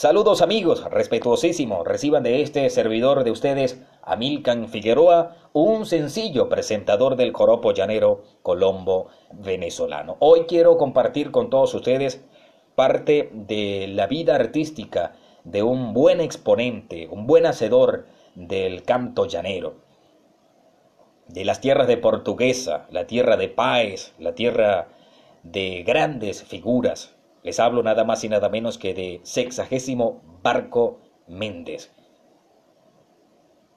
Saludos amigos, respetuosísimo, reciban de este servidor de ustedes, Amilcan Figueroa, un sencillo presentador del joropo llanero colombo venezolano. Hoy quiero compartir con todos ustedes parte de la vida artística de un buen exponente, un buen hacedor del canto llanero, de las tierras de Portuguesa, la tierra de Páez, la tierra de grandes figuras, les hablo nada más y nada menos que de sexagésimo Barco Méndez,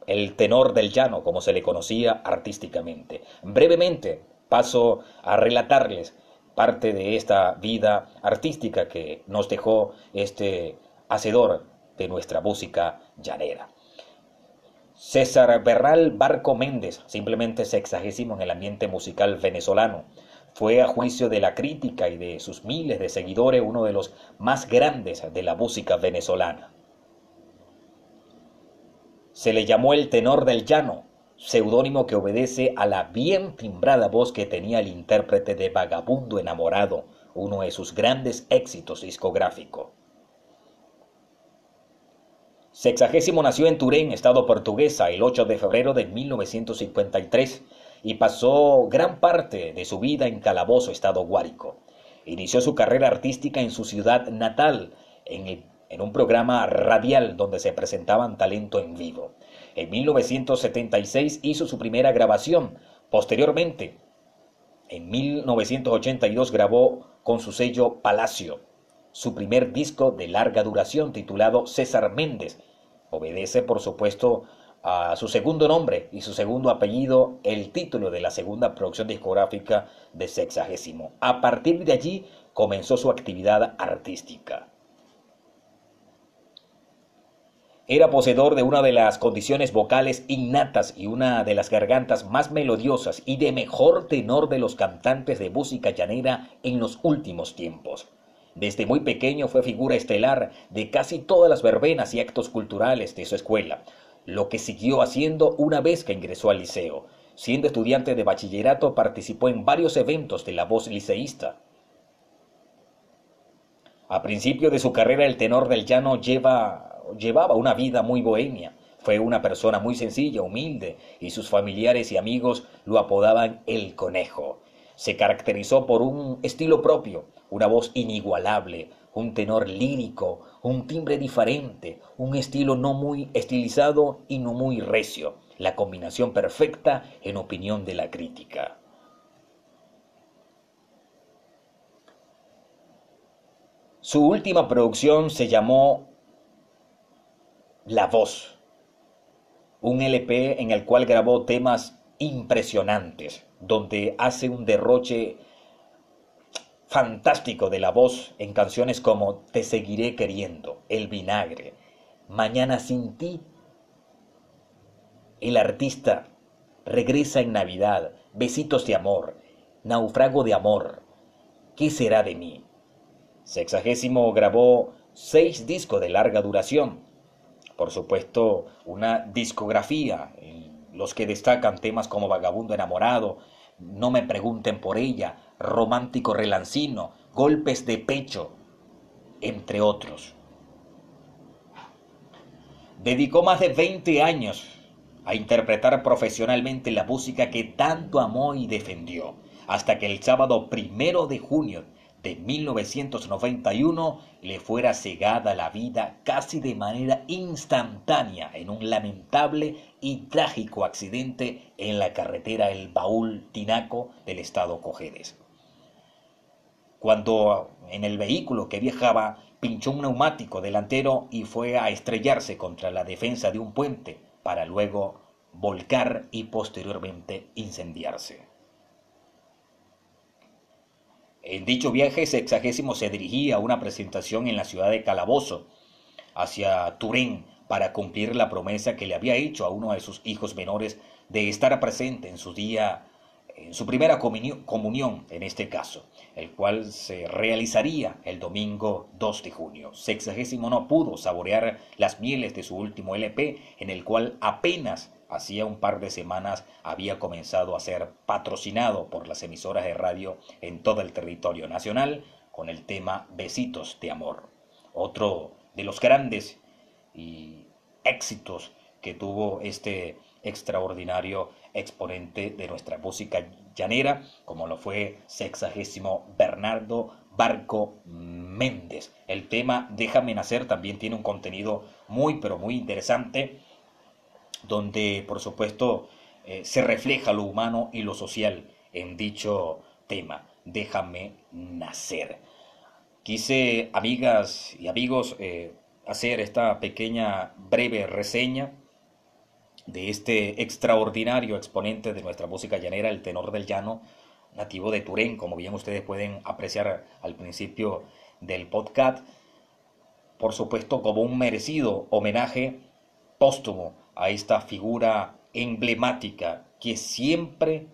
el tenor del llano, como se le conocía artísticamente. Brevemente paso a relatarles parte de esta vida artística que nos dejó este hacedor de nuestra música llanera. César Berral Barco Méndez, simplemente sexagésimo en el ambiente musical venezolano, fue a juicio de la crítica y de sus miles de seguidores uno de los más grandes de la música venezolana. Se le llamó el tenor del llano, seudónimo que obedece a la bien timbrada voz que tenía el intérprete de Vagabundo enamorado, uno de sus grandes éxitos discográficos. Sexagésimo nació en Turén, estado portuguesa, el 8 de febrero de 1953 y pasó gran parte de su vida en Calabozo, estado Guárico. Inició su carrera artística en su ciudad natal, en, en un programa radial donde se presentaban talento en vivo. En 1976 hizo su primera grabación. Posteriormente, en 1982 grabó con su sello Palacio su primer disco de larga duración titulado César Méndez. Obedece, por supuesto, a su segundo nombre y su segundo apellido el título de la segunda producción discográfica de Sexagésimo. A partir de allí comenzó su actividad artística. Era poseedor de una de las condiciones vocales innatas y una de las gargantas más melodiosas y de mejor tenor de los cantantes de música llanera en los últimos tiempos. Desde muy pequeño fue figura estelar de casi todas las verbenas y actos culturales de su escuela, lo que siguió haciendo una vez que ingresó al liceo. Siendo estudiante de bachillerato participó en varios eventos de la voz liceísta. A principio de su carrera el tenor del llano lleva, llevaba una vida muy bohemia. Fue una persona muy sencilla, humilde, y sus familiares y amigos lo apodaban el conejo. Se caracterizó por un estilo propio, una voz inigualable, un tenor lírico, un timbre diferente, un estilo no muy estilizado y no muy recio, la combinación perfecta en opinión de la crítica. Su última producción se llamó La Voz, un LP en el cual grabó temas impresionantes, donde hace un derroche fantástico de la voz en canciones como Te seguiré queriendo, El vinagre, Mañana sin ti. El artista regresa en Navidad, Besitos de amor, Naufrago de amor, ¿qué será de mí? Sexagésimo grabó seis discos de larga duración, por supuesto una discografía, los que destacan temas como Vagabundo enamorado, No me pregunten por ella, romántico relancino, golpes de pecho, entre otros. Dedicó más de 20 años a interpretar profesionalmente la música que tanto amó y defendió, hasta que el sábado primero de junio de 1991 le fuera cegada la vida casi de manera instantánea en un lamentable y trágico accidente en la carretera El Baúl Tinaco del estado Cojedes cuando en el vehículo que viajaba pinchó un neumático delantero y fue a estrellarse contra la defensa de un puente para luego volcar y posteriormente incendiarse. En dicho viaje sexagésimo se dirigía a una presentación en la ciudad de Calabozo, hacia Turén, para cumplir la promesa que le había hecho a uno de sus hijos menores de estar presente en su día en su primera comunión, en este caso, el cual se realizaría el domingo 2 de junio. Sexagésimo no pudo saborear las mieles de su último LP, en el cual apenas hacía un par de semanas había comenzado a ser patrocinado por las emisoras de radio en todo el territorio nacional con el tema Besitos de Amor. Otro de los grandes y éxitos que tuvo este extraordinario exponente de nuestra música llanera, como lo fue sexagésimo Bernardo Barco Méndez. El tema Déjame Nacer también tiene un contenido muy, pero muy interesante, donde por supuesto eh, se refleja lo humano y lo social en dicho tema, Déjame Nacer. Quise, amigas y amigos, eh, hacer esta pequeña breve reseña de este extraordinario exponente de nuestra música llanera, el tenor del llano, nativo de Turén, como bien ustedes pueden apreciar al principio del podcast, por supuesto como un merecido homenaje póstumo a esta figura emblemática que siempre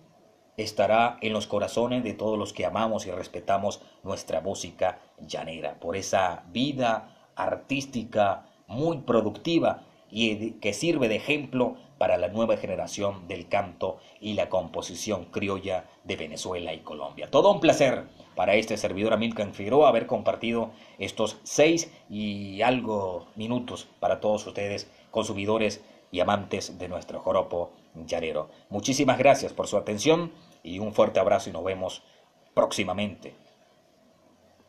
estará en los corazones de todos los que amamos y respetamos nuestra música llanera, por esa vida artística muy productiva y que sirve de ejemplo para la nueva generación del canto y la composición criolla de Venezuela y Colombia. Todo un placer para este servidor Amilcar Figueroa haber compartido estos seis y algo minutos para todos ustedes, consumidores y amantes de nuestro joropo llanero. Muchísimas gracias por su atención y un fuerte abrazo y nos vemos próximamente